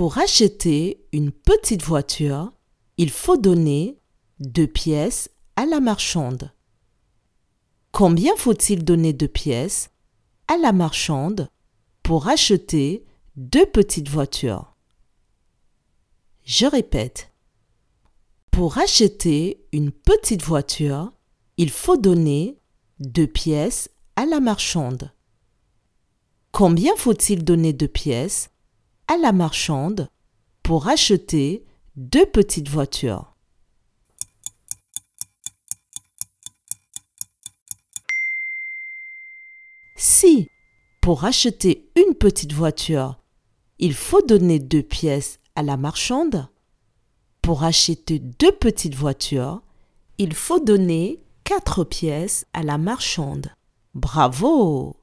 Pour acheter une petite voiture, il faut donner deux pièces à la marchande. Combien faut-il donner de pièces à la marchande pour acheter deux petites voitures? Je répète. Pour acheter une petite voiture, il faut donner deux pièces à la marchande. Combien faut-il donner de pièces à la marchande pour acheter deux petites voitures Si, pour acheter une petite voiture, il faut donner deux pièces à la marchande, pour acheter deux petites voitures, il faut donner quatre pièces à la marchande. Bravo